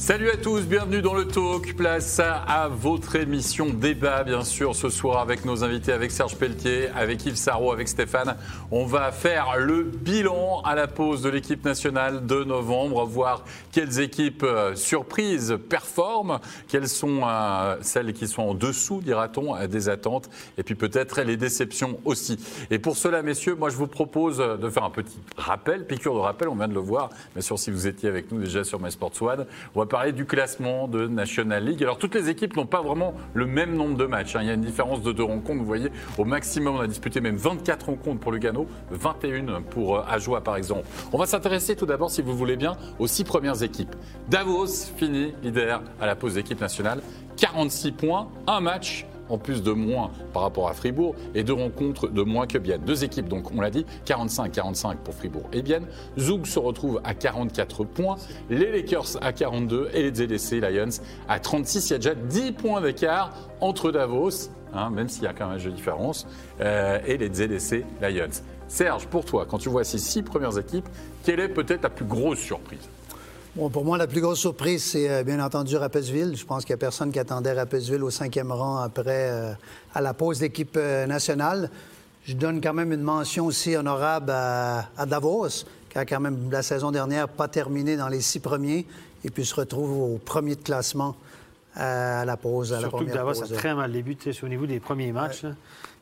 Salut à tous, bienvenue dans le Talk. Place à, votre émission débat, bien sûr, ce soir avec nos invités, avec Serge Pelletier, avec Yves Sarro, avec Stéphane. On va faire le bilan à la pause de l'équipe nationale de novembre, voir quelles équipes euh, surprises performent, quelles sont euh, celles qui sont en dessous, dira-t-on, des attentes, et puis peut-être les déceptions aussi. Et pour cela, messieurs, moi je vous propose de faire un petit rappel, piqûre de rappel, on vient de le voir, bien sûr, si vous étiez avec nous déjà sur MySports One. On va parler du classement de National League. Alors toutes les équipes n'ont pas vraiment le même nombre de matchs. Hein. Il y a une différence de deux rencontres. Vous voyez, au maximum, on a disputé même 24 rencontres pour Lugano, 21 pour euh, Ajoie par exemple. On va s'intéresser tout d'abord, si vous voulez bien, aux six premières équipes. Davos finit leader à la pause d'équipe nationale, 46 points, un match en plus de moins par rapport à Fribourg et deux rencontres de moins que Bienne. Deux équipes, donc on l'a dit, 45-45 pour Fribourg et Bienne. Zoug se retrouve à 44 points, les Lakers à 42 et les ZDC Lions à 36. Il y a déjà 10 points d'écart entre Davos, hein, même s'il y a quand même un jeu de différence, euh, et les ZDC Lions. Serge, pour toi, quand tu vois ces six premières équipes, quelle est peut-être la plus grosse surprise? Pour moi, la plus grosse surprise, c'est euh, bien entendu Rappersville. Je pense qu'il n'y a personne qui attendait Rappersville au cinquième rang après euh, à la pause d'équipe euh, nationale. Je donne quand même une mention aussi honorable à, Davos, qui a quand même la saison dernière pas terminé dans les six premiers et puis se retrouve au premier de classement à la pause. À Surtout la que Davos a très mal débuté au niveau des premiers matchs.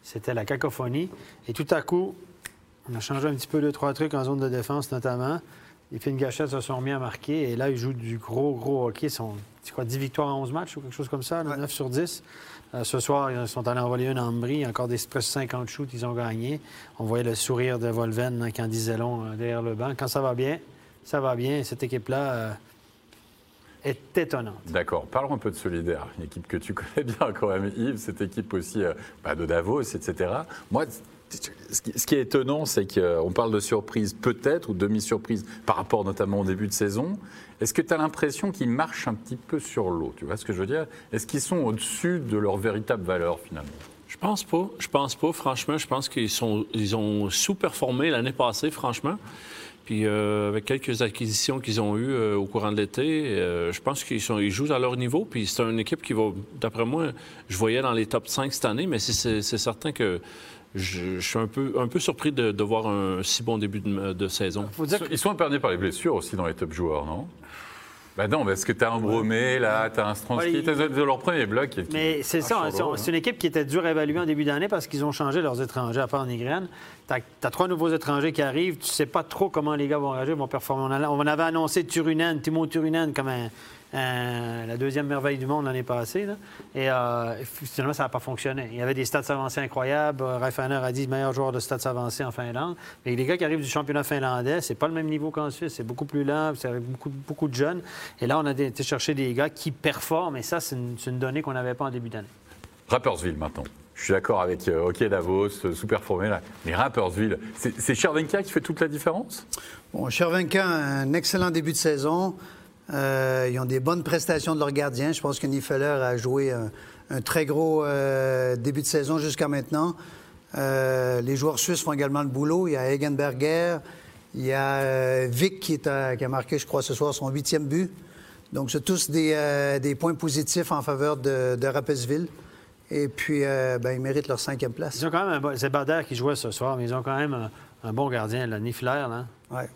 C'était la cacophonie. Et tout à coup, on a changé un petit peu deux, trois trucs en zone de défense notamment. Les une Gachette se sont mis à marquer et là, ils jouent du gros, gros hockey. Ils sont, quoi, 10 victoires en 11 matchs ou quelque chose comme ça, 9 sur 10. Euh, ce soir, ils sont allés envoyer une en Brie. Encore des presque 50 shoots, ils ont gagné. On voyait le sourire de Volven hein, quand disait long euh, derrière le banc. Quand ça va bien, ça va bien. Cette équipe-là euh, est étonnante. D'accord. Parlons un peu de Solidaire, une équipe que tu connais bien quand même, Yves. Cette équipe aussi bah, de Davos, etc. Moi, ce qui est étonnant, c'est qu'on parle de surprise peut-être, ou demi-surprise, par rapport notamment au début de saison. Est-ce que tu as l'impression qu'ils marchent un petit peu sur l'eau? Tu vois ce que je veux dire? Est-ce qu'ils sont au-dessus de leur véritable valeur finalement? Je pense pas. Je pense pas, franchement. Je pense qu'ils ont sous-performé l'année passée, franchement. Puis euh, avec quelques acquisitions qu'ils ont eues euh, au courant de l'été, euh, je pense qu'ils ils jouent à leur niveau. Puis c'est une équipe qui va, d'après moi, je voyais dans les top 5 cette année, mais c'est certain que je, suis un peu, un peu surpris de, voir un si bon début de, saison. Ils sont épargnés par les blessures aussi dans les top joueurs, non? Bah non, parce que tu as un Bromé, là, tu as un Stransky, tu as leur premier bloc. mais c'est ça, hein, c'est une équipe qui était dure à évaluer en début d'année parce qu'ils ont changé leurs étrangers à part en Igraine. Tu as, trois nouveaux étrangers qui arrivent, tu sais pas trop comment les gars vont réagir, vont performer. On avait annoncé Turunen, Timo Turunen comme un, euh, la deuxième merveille du monde l'année passée. Et euh, finalement, ça n'a pas fonctionné. Il y avait des stats avancés incroyables. Rafaner a dit meilleur joueur de stats avancés en Finlande. Mais les gars qui arrivent du championnat finlandais, c'est pas le même niveau qu'en Suisse. C'est beaucoup plus lent, c'est avec beaucoup, beaucoup de jeunes. Et là, on a été chercher des gars qui performent. Et ça, c'est une, donnée qu'on n'avait pas en début d'année. Rappersville maintenant. Je suis d'accord avec euh, OK Davos, sous-performé. Mais Rappersville, c'est Chervenka qui fait toute la différence? Bon, Chervenka, un excellent début de saison. Euh, ils ont des bonnes prestations de leurs gardiens. Je pense que Niefeler a joué un, très gros euh, début de saison jusqu'à maintenant. Euh, les joueurs suisses font également le boulot. Il y a Egenberger, il y a Vic qui, a marqué, je crois, ce soir son huitième but. Donc, c'est tous des, points positifs en faveur de, de Et puis, ben, ils méritent leur cinquième place. Ils ont quand même un C'est Bader qui jouait ce soir, mais ils ont quand même un, bon gardien, là, Niffler. Là. Ouais.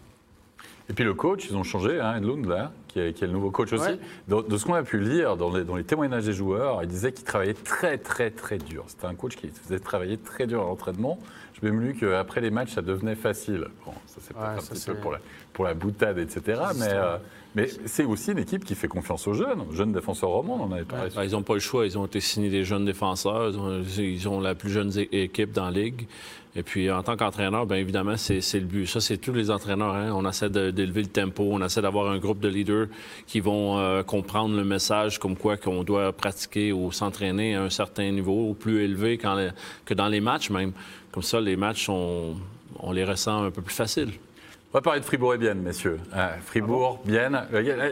Et puis le coach, ils ont changé, hein, Edlund, là, qui est, le nouveau coach aussi. De, ce qu'on a pu lire dans les, témoignages des joueurs, il disait qu'il travaillait très, très, très dur. C'était un coach qui faisait travailler très dur à l'entraînement. Je même lu qu'après les matchs, ça devenait facile. Bon, ça c'est pas un petit peu pour la, pour la boutade, etc. Mais, euh, mais c'est aussi une équipe qui fait confiance aux jeunes, aux jeunes défenseurs romands, on en avait parlé. Ben, ils n'ont pas le choix, ils ont été signés des jeunes défenseurs, ils ont la plus jeune équipe dans la Ligue. Et puis, en tant qu'entraîneur, bien évidemment, c'est le but. Ça, c'est tous les entraîneurs. Hein. On essaie d'élever le tempo, on essaie d'avoir un groupe de leaders qui vont euh, comprendre le message comme quoi qu'on doit pratiquer ou s'entraîner à un certain niveau, au plus élevé que dans les matchs même. Comme ça, les matchs, on, les ressent un peu plus faciles. On va parler de Fribourg et Bienne, messieurs. Ah, Fribourg, ah Bienne.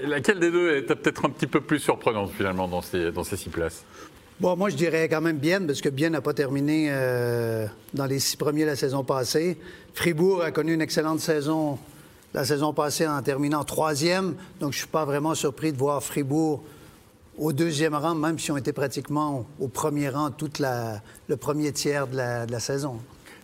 Laquelle des deux est peut-être un petit peu plus surprenante finalement dans ces, dans ces six places? Bon, moi, je dirais quand même Bienne, parce que Bienne n'a pas terminé euh, dans les six premiers la saison passée. Fribourg a connu une excellente saison la saison passée en terminant troisième. Donc, je ne suis pas vraiment surpris de voir Fribourg au deuxième rang, même si on était pratiquement au premier rang tout le premier tiers de la, saison.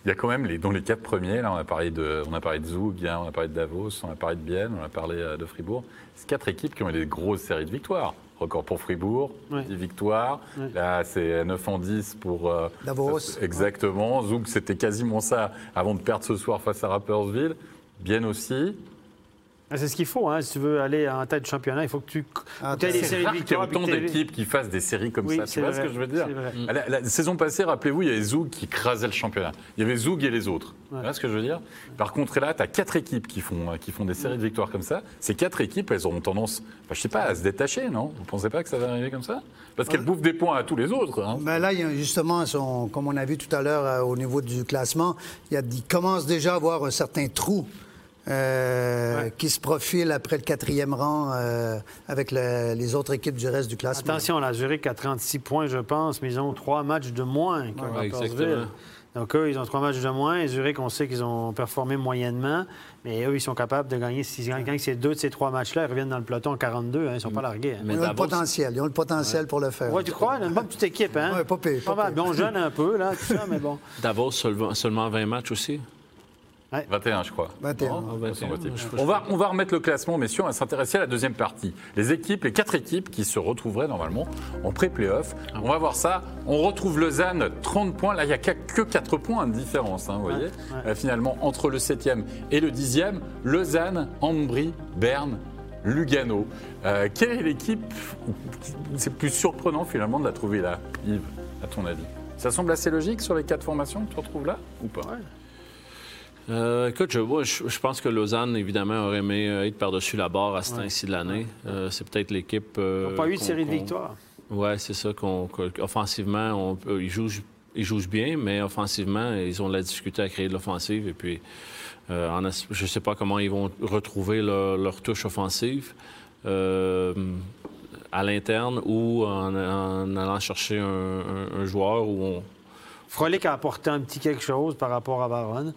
Il y a quand même les, dans les quatre premiers, là on a parlé de, on a parlé de Zug, hein, on a parlé de Davos, on a parlé de Bienne, on a parlé euh, de Fribourg. C'est quatre équipes qui ont eu des grosses séries de victoires. Record pour Fribourg, 10 victoires. Là, c'est 9 en 10 pour euh, Davos. Exactement. Zug, c'était quasiment ça avant de perdre ce soir face à Rappersville. Bien aussi. Ah, c'est ce qu'il faut. Hein. Si tu veux aller en tête du championnat, il faut que tu ah, aies des séries de victoires. Il y a autant d'équipes qui fassent des séries comme ça. Tu vois ce que je veux dire? la, saison passée, rappelez-vous, il y avait Zoug qui écrasait le championnat. Il y avait Zoug et les autres. Tu vois ce que je veux dire? Par contre, là, tu as quatre équipes qui font, qui font des séries de victoires comme ça. Ces quatre équipes, elles auront tendance, enfin, je sais pas, à se détacher, non? Vous ne pensez pas que ça va arriver comme ça? Parce qu'elles bouffent des points à tous les autres. Hein. Ben là, justement, son, comme on a vu tout à l'heure euh, au niveau du classement, il, y a, il commence déjà à avoir un certain trou euh, qui se profile après le quatrième rang euh, avec les autres équipes du reste du classement. Attention, la Zurich a 36 points, je pense, mais ils ont trois matchs de moins que Donc eux, ils ont trois matchs de moins. Et Zurich, on sait qu'ils ont performé moyennement, mais eux, ils sont capables de gagner. S'ils gagnent ces deux de ces trois matchs-là, ils reviennent dans le peloton en 42. Hein, ils ne sont pas largués. Hein. ils ont le potentiel. Ils ont le potentiel pour le faire. Oui, tu crois? Une bonne petite équipe. Hein? Oui, pas pire. Pas on jeune un peu, là, tout ça, mais bon. Davos, seulement 20 matchs aussi? 21, je crois. 21. On, va, on va remettre le classement, messieurs. On va s'intéresser à la deuxième partie. Les équipes, les quatre équipes qui se retrouveraient normalement en pré-playoff. On va voir ça. On retrouve Lausanne, 30 points. Là, il n'y a que 4 points de différence, hein, vous voyez. Euh, finalement, entre le 7e et le 10e, Lausanne, Ambry, Berne, Lugano. Euh, quelle est l'équipe C'est plus surprenant finalement de la trouver là, Yves, à ton avis? Ça semble assez logique sur les quatre formations que tu retrouves là ou pas? Euh, écoute, je, je, pense que Lausanne, évidemment, aurait aimé euh, être par-dessus la barre à ce temps-ci de l'année. Euh, c'est peut-être l'équipe. Ils n'ont pas eu de série de victoires. Oui, c'est ça. Qu'on, offensivement, ils, jouent, ils jouent bien, mais offensivement, ils ont de la difficulté à créer de l'offensive. Et puis, je ne sais pas comment ils vont retrouver leur, touche offensive. à l'interne ou en, allant chercher un, joueur où on. Frolic a apporté un petit quelque chose par rapport à Baron.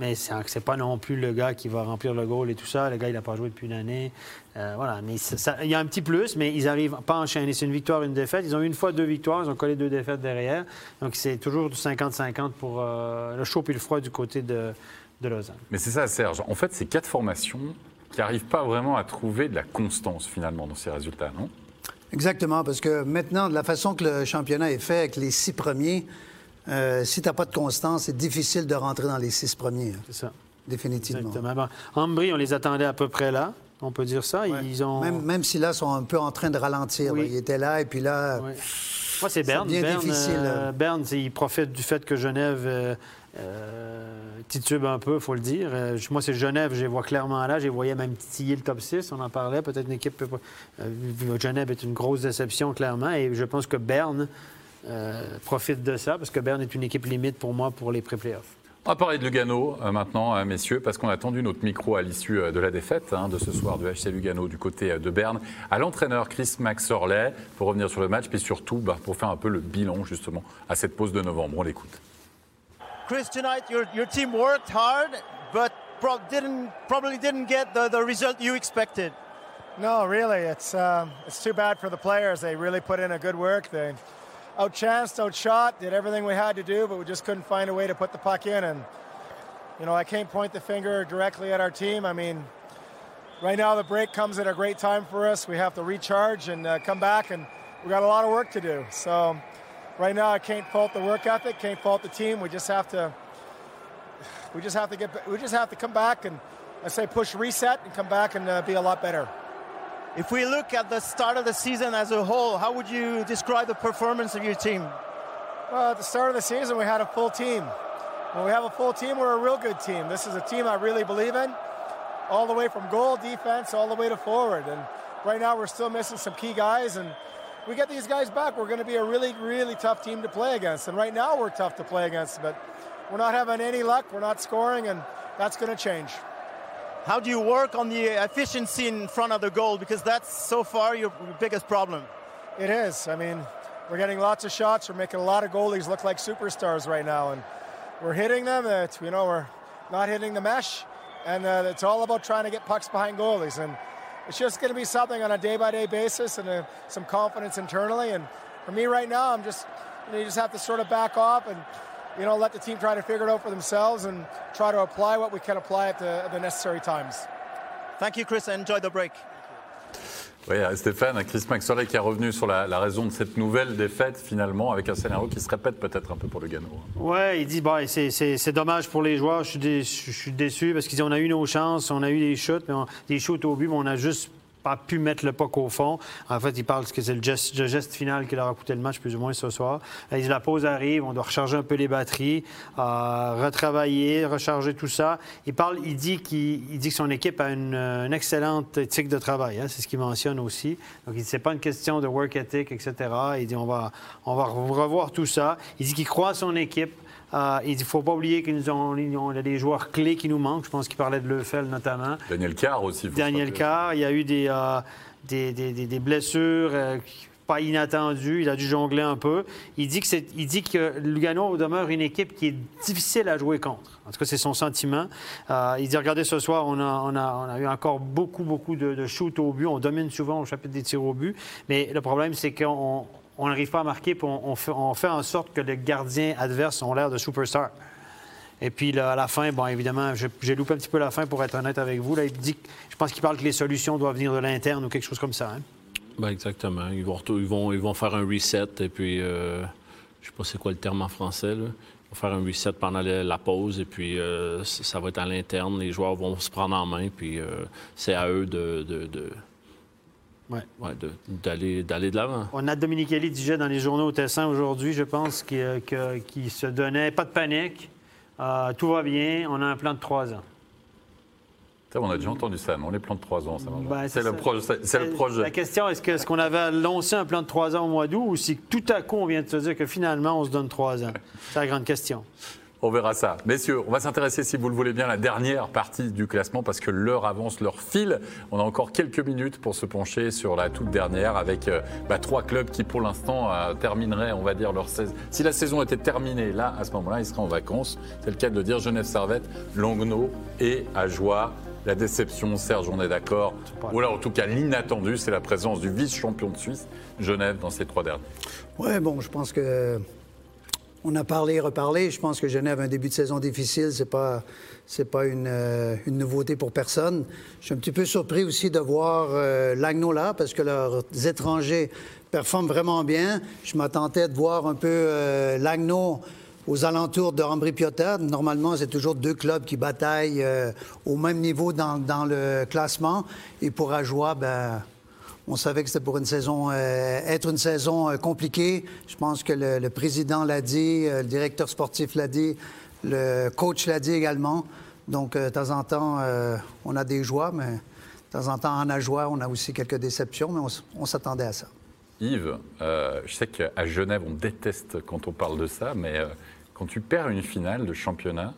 Mais c'est pas non plus le gars qui va remplir le goal et tout ça. Le gars, il n'a pas joué depuis une année. Euh, voilà. Mais il y a un petit plus, mais ils n'arrivent pas à enchaîner. C'est une victoire, une défaite. Ils ont eu une fois deux victoires. Ils ont collé deux défaites derrière. Donc, c'est toujours du 50-50 pour euh, le chaud puis le froid du côté de, de Lausanne. Mais c'est ça, Serge. En fait, c'est quatre formations qui n'arrivent pas vraiment à trouver de la constance, finalement, dans ces résultats, non? Exactement, parce que maintenant, de la façon que le championnat est fait avec les six premiers, euh, si tu n'as pas de constance, c'est difficile de rentrer dans les six premiers. C'est ça. Définitivement. Exactement. Ambry, on les attendait à peu près là. On peut dire ça. Ils ont... même, même si là, ils sont un peu en train de ralentir. Ils étaient là et puis là. Moi, c'est Berne. Bien difficile. Euh, Berne, il profite du fait que Genève euh, euh titube un peu, il faut le dire. moi, c'est Genève, je les vois clairement là. Je les voyais même titiller le top 6. On en parlait. Peut-être une équipe. Genève est une grosse déception, clairement. Et je pense que Berne profite de ça, parce que Berne est une équipe limite pour moi pour les pré-playoffs. On va parler de Lugano euh, maintenant, euh, messieurs, parce qu'on a tendu notre micro à l'issue de la défaite hein, de ce soir du HC Lugano du côté de Berne, à l'entraîneur Chris Max Orley pour revenir sur le match, puis surtout bah, pour faire un peu le bilan justement à cette pause de novembre. On l'écoute. Chris, tonight your, your team worked hard, but pro didn't, probably didn't get the, the result you expected. No, really, it's um, it's too bad for the players. They really put in a good work. They outchanced, outshot, did everything we had to do, but we just couldn't find a way to put the puck in. And, you know, I can't point the finger directly at our team. I mean, right now the break comes at a great time for us. We have to recharge and uh, come back, and we got a lot of work to do. So, right now I can't fault the work ethic, can't fault the team. We just have to, we just have to get, we just have to come back and I say push reset and come back and uh, be a lot better. If we look at the start of the season as a whole, how would you describe the performance of your team? Well, at the start of the season, we had a full team. When we have a full team, we're a real good team. This is a team I really believe in, all the way from goal, defense, all the way to forward. And right now, we're still missing some key guys. And we get these guys back, we're going to be a really, really tough team to play against. And right now, we're tough to play against, but we're not having any luck. We're not scoring, and that's going to change. How do you work on the efficiency in front of the goal? Because that's so far your biggest problem. It is. I mean, we're getting lots of shots. We're making a lot of goalies look like superstars right now, and we're hitting them. It's, you know, we're not hitting the mesh, And uh, it's all about trying to get pucks behind goalies. And it's just going to be something on a day by day basis and uh, some confidence internally. And for me right now, I'm just, you, know, you just have to sort of back off and, you know, let the team try to figure it out for themselves and try to apply what we can apply at the, at the necessary times. Thank you, Chris. Enjoy the break. Oui, Stéphane, Chris Maxwell qui est revenu sur la, la, raison de cette nouvelle défaite finalement, avec un scénario qui se répète peut-être un peu pour le Gano. Oui, il dit bah, c'est dommage pour les joueurs, je suis, déçu, je suis déçu parce qu'on a eu nos chances, on a eu des shoots, mais on, des shoots au but, mais on a juste pas pu mettre le puck au fond. En fait, il parle que c'est le geste, final qui leur a coûté le match, plus ou moins, ce soir. Dit, la pause arrive, on doit recharger un peu les batteries, euh, retravailler, recharger tout ça. Il parle, il dit, qu'il dit que son équipe a une, excellente éthique de travail. Hein, c'est ce qu'il mentionne aussi. Donc, il c'est pas une question de work ethic, etc. Il dit, on va, on va revoir tout ça. Il dit qu'il croit à son équipe. Euh, il ne faut pas oublier qu'ils ont, a des joueurs clés qui nous manquent. Je pense qu'il parlait de Lefel notamment. Daniel Carr aussi. Daniel Carr. Il y a eu des, euh, des, des, des, blessures. Euh, pas inattendues. il a dû jongler un peu. Il dit que, il dit que Lugano demeure une équipe qui est difficile à jouer contre. En tout cas, c'est son sentiment. il dit, regardez, ce soir, on a, on a, on a eu encore beaucoup, beaucoup de, de shoots au but. On domine souvent au chapitre des tirs au but. Mais le problème, c'est qu'on on n'arrive pas à marquer, puis on, fait, en sorte que les gardiens adverses ont l'air de superstars. Et puis à la fin, bon, évidemment, j'ai loupé un petit peu la fin pour être honnête avec vous. Là, il dit, je pense qu'il parle que les solutions doivent venir de l'interne ou quelque chose comme ça. Hein. Ben, exactement. Ils vont, ils, vont, ils vont faire un reset et puis, euh, je sais pas c'est quoi le terme en français. Là. Ils vont faire un reset pendant la, pause et puis euh, ça va être à l'interne. Les joueurs vont se prendre en main puis euh, c'est à eux de Ouais. d'aller, d'aller de l'avant. On a Dominique Kelly disait dans les journaux au Tessin aujourd'hui, je pense, qu'il qui se donnait pas de panique, euh, tout va bien, on a un plan de trois ans. on a déjà entendu ça, non? Les plans de trois ans, ça ben, c'est, le, c'est, le projet. La question, est-ce, que, est-ce qu'on avait lancé un plan de trois ans au mois d'août ou si tout à coup on vient de se dire que finalement on se donne trois ans? C'est la grande question. On verra ça. Messieurs, on va s'intéresser, si vous le voulez bien, à la dernière partie du classement parce que l'heure avance, l'heure file. On a encore quelques minutes pour se pencher sur la toute dernière avec euh, bah, trois clubs qui, pour l'instant, euh, termineraient, on va dire, leur saison. Si la saison était terminée, là, à ce moment-là, ils seraient en vacances. C'est le cas de le dire. Genève Servette, Langnau et Ajoie. La déception, Serge, on est d'accord. Ou là, en tout cas, l'inattendu, c'est la présence du vice-champion de Suisse, Genève, dans ces trois derniers. Oui, bon, je pense que on a parlé et reparlé. Je pense que Genève a un début de saison difficile. C'est pas pas une, euh, une, nouveauté pour personne. Je suis un petit peu surpris aussi de voir euh, Lagno là parce que leurs étrangers performent vraiment bien. Je m'attendais de voir un peu euh, aux alentours de Ambry Piotta. Normalement, c'est toujours deux clubs qui bataillent euh, au même niveau dans, dans, le classement. Et pour Ajoie, ben on savait que c'était pour une saison, euh, être une saison euh, compliquée. Je pense que le, président l'a dit, euh, le directeur sportif l'a dit, le coach l'a dit également. Donc, de temps en temps, on a des joies, mais de temps en temps, en a joie, on a aussi quelques déceptions, mais on, s'attendait à ça. Yves, je sais qu'à Genève, on déteste quand on parle de ça, mais quand tu perds une finale de championnat,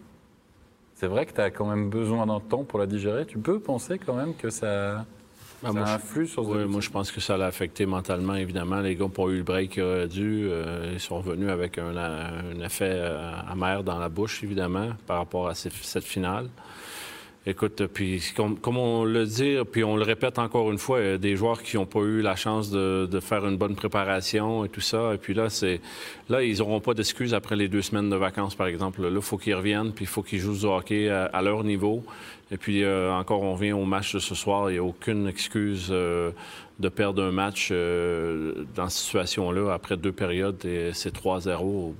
c'est vrai que tu as quand même besoin d'un temps pour la digérer. Tu peux penser quand même que ça... Ben, moi, influe sur oui, moi, je pense que ça l'a affecté mentalement, évidemment. Les gars n'ont pas eu le break qu'ils auraient dû. Euh, ils sont revenus avec un, effet euh, amer dans la bouche, évidemment, par rapport à cette finale. Écoute, puis comme, on le dit, puis on le répète encore une fois, a des joueurs qui n'ont pas eu la chance de, faire une bonne préparation et tout ça. Et puis là, c'est là, ils n'auront pas d'excuses après les deux semaines de vacances, par exemple. Là, il faut qu'ils reviennent, puis il faut qu'ils jouent du hockey à, leur niveau. Et puis euh, encore, on revient au match de ce soir. Il n'y a aucune excuse euh, de perdre un match euh, dans cette situation-là après deux périodes et c'est 3-0.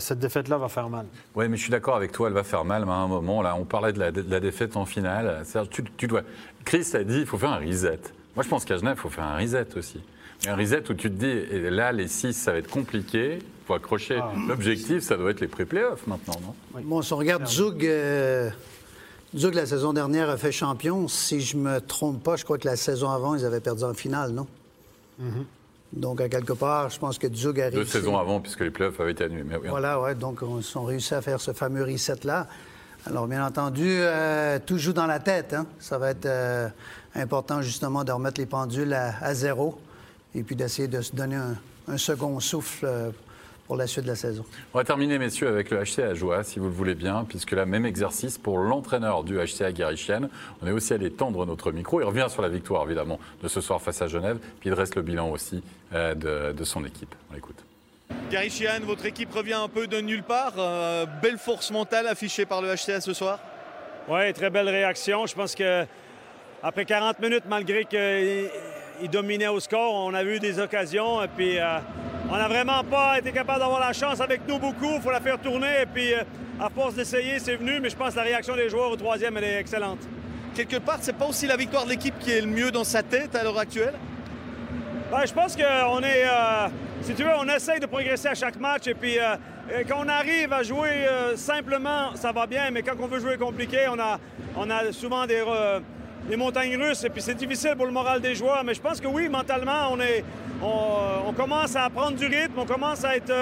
Cette défaite-là va faire mal. Oui, mais je suis d'accord avec toi, elle va faire mal, mais à un moment, là, on parlait de la, défaite en finale. Tu, tu, dois... Chris a dit il faut faire un reset. Moi, je pense qu'à Genève, il faut faire un reset aussi. Un reset où tu te dis, et là, les 6, ça va être compliqué. Il faut accrocher. Ah. L'objectif, ça doit être les pré-playoffs maintenant, non? Bon, si on regarde Zug, euh, Zug, la saison dernière, a fait champion. Si je me trompe pas, je crois que la saison avant, ils avaient perdu en finale, non? Mm-hmm. Donc, à quelque part, je pense que Zug a réussi. Deux saisons avant, puisque les playoffs avaient été annulés. Voilà, ouais. Donc, ils ont réussi à faire ce fameux reset-là. Alors, bien entendu, euh, tout joue dans la tête. Hein. Ça va être euh, important, justement, de remettre les pendules à, zéro et puis d'essayer de se donner un, second souffle euh, pour la suite de la saison. On va terminer, messieurs, avec le HCA Ajoie, si vous le voulez bien, puisque là, même exercice pour l'entraîneur du HCA Garichienne. On est aussi allé tendre notre micro. Il revient sur la victoire, évidemment, de ce soir face à Genève. Puis il dresse le bilan aussi euh, de, de son équipe. On l'écoute. Gary Sheehan, votre équipe revient un peu de nulle part. Euh, belle force mentale affichée par le HCA ce soir. Oui, très belle réaction. Je pense que après 40 minutes, malgré qu'il dominait au score, on a eu des occasions. Et puis, euh, on n'a vraiment pas été capable d'avoir la chance avec nous beaucoup. Il faut la faire tourner. Et puis, euh, à force d'essayer, c'est venu. Mais je pense que la réaction des joueurs au troisième, elle est excellente. Quelque part, c'est pas aussi la victoire de l'équipe qui est le mieux dans sa tête à l'heure actuelle? Ben, je pense qu'on est. Euh, si tu veux, on essaye de progresser à chaque match. Et puis, euh, quand on arrive à jouer euh, simplement, ça va bien. Mais quand on veut jouer compliqué, on a, on a souvent des, des montagnes russes. Et puis, c'est difficile pour le moral des joueurs. Mais je pense que oui, mentalement, on, est, on, on commence à prendre du rythme. On commence à être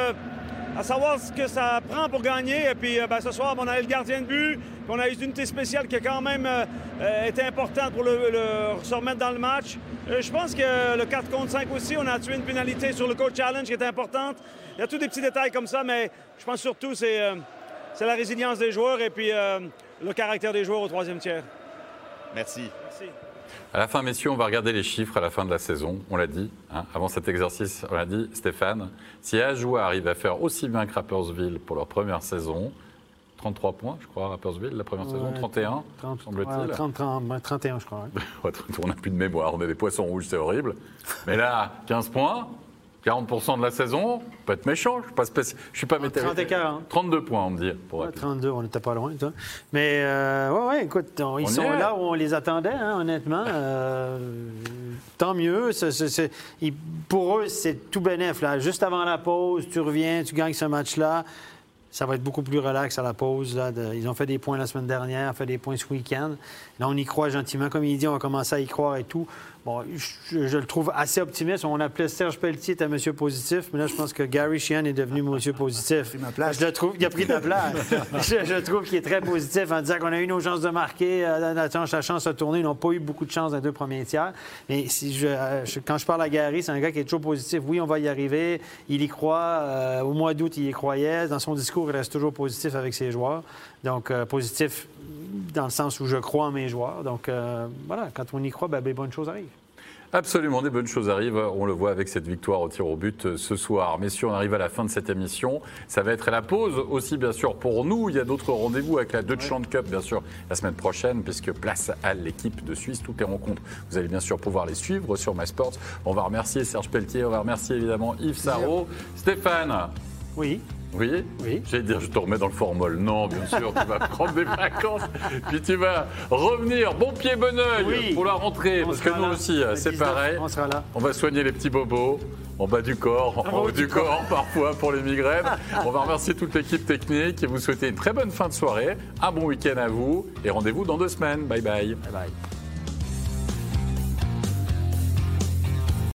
à savoir ce que ça prend pour gagner. Et puis ben, ce soir, on a eu le gardien de but, puis on a eu une unité spéciale qui a quand même euh, été importante pour le, le, se remettre dans le match. Euh, je pense que le 4 contre 5 aussi, on a tué une pénalité sur le coach challenge qui était importante. Il y a tous des petits détails comme ça, mais je pense surtout c'est euh, c'est la résilience des joueurs et puis euh, le caractère des joueurs au troisième tiers. Merci. Merci. À la fin, messieurs, on va regarder les chiffres à la fin de la saison. On l'a dit, hein, avant cet exercice, on l'a dit, Stéphane. Si Ajoie arrive à faire aussi bien que Rappersville pour leur première saison, 33 points, je crois, Rappersville, la première saison, 31, 30, semble-t-il. ouais, 30, 30, ouais, 31, je crois. ouais. on n'a plus de mémoire, on est des poissons rouges, c'est horrible. Mais là, 15 points, 40% de la saison, peut être méchant, je ne suis pas, spéci- je suis pas météo- 30 et 40. 32 points, on me dit. Pour Ouais, Rapid. 32, on n'était pas loin, toi. Mais, euh, ouais, ouais, écoute, on- ils On sont est. là où on les attendait, hein, honnêtement. Euh, tant mieux. Ils- pour eux, c'est tout bénef. Là. Juste avant la pause, tu reviens, tu gagnes ce match-là. Ça va être beaucoup plus relax à la pause. Là, de- ils ont fait des points la semaine dernière, fait des points ce week-end. Là, on y croit gentiment. Comme il dit, on va commencer à y croire et tout. Bon, je, je le trouve assez optimiste. On appelait Serge Pelletier était monsieur positif, mais là, je pense que Gary Sheehan est devenu monsieur positif. ma place. Je le trouve, il a pris ta place. je, je trouve qu'il est très positif en disant qu'on a eu nos chances de marquer, euh, la, chance- de tourner. Ils n'ont pas eu beaucoup de chance dans les deux premiers tiers. Mais si je, euh, je- quand je parle à Gary, c'est un gars qui est toujours positif. Oui, on va y arriver. Il y croit. Euh, au mois d'août, il y croyait. Dans son discours, il reste toujours positif avec ses joueurs. Donc, euh, positif dans le sens où je crois en mes joueurs. Donc, euh, voilà, quand on y croit, ben, ben, bonnes choses arrivent. Absolument, des bonnes choses arrivent. On le voit avec cette victoire au tir au but euh, ce soir. Messieurs, on arrive à la fin de cette émission. Ça va être la pause aussi, bien sûr, pour nous. Il y a d'autres rendez-vous avec la Deutschland Cup, bien sûr, la semaine prochaine, puisque place à l'équipe de Suisse. Toutes les rencontres, vous allez bien sûr pouvoir les suivre sur MySports. On va remercier Serge Pelletier, on va remercier évidemment Yves Sarrault. Stéphane, Oui. Oui Oui. J'allais dire, je te remets dans le formol. Non, bien sûr, tu vas prendre des vacances, puis tu vas revenir bon pied, bon oeil Oui. pour la rentrée, On parce que nous là. aussi, c'est 19, pareil. On sera là. On va soigner les petits bobos. En bas du corps, en haut du corps, parfois pour les migraines. On va remercier toute l'équipe technique et vous souhaiter une très bonne fin de soirée, un bon week-end à vous et rendez-vous dans deux semaines. Bye bye. Bye bye.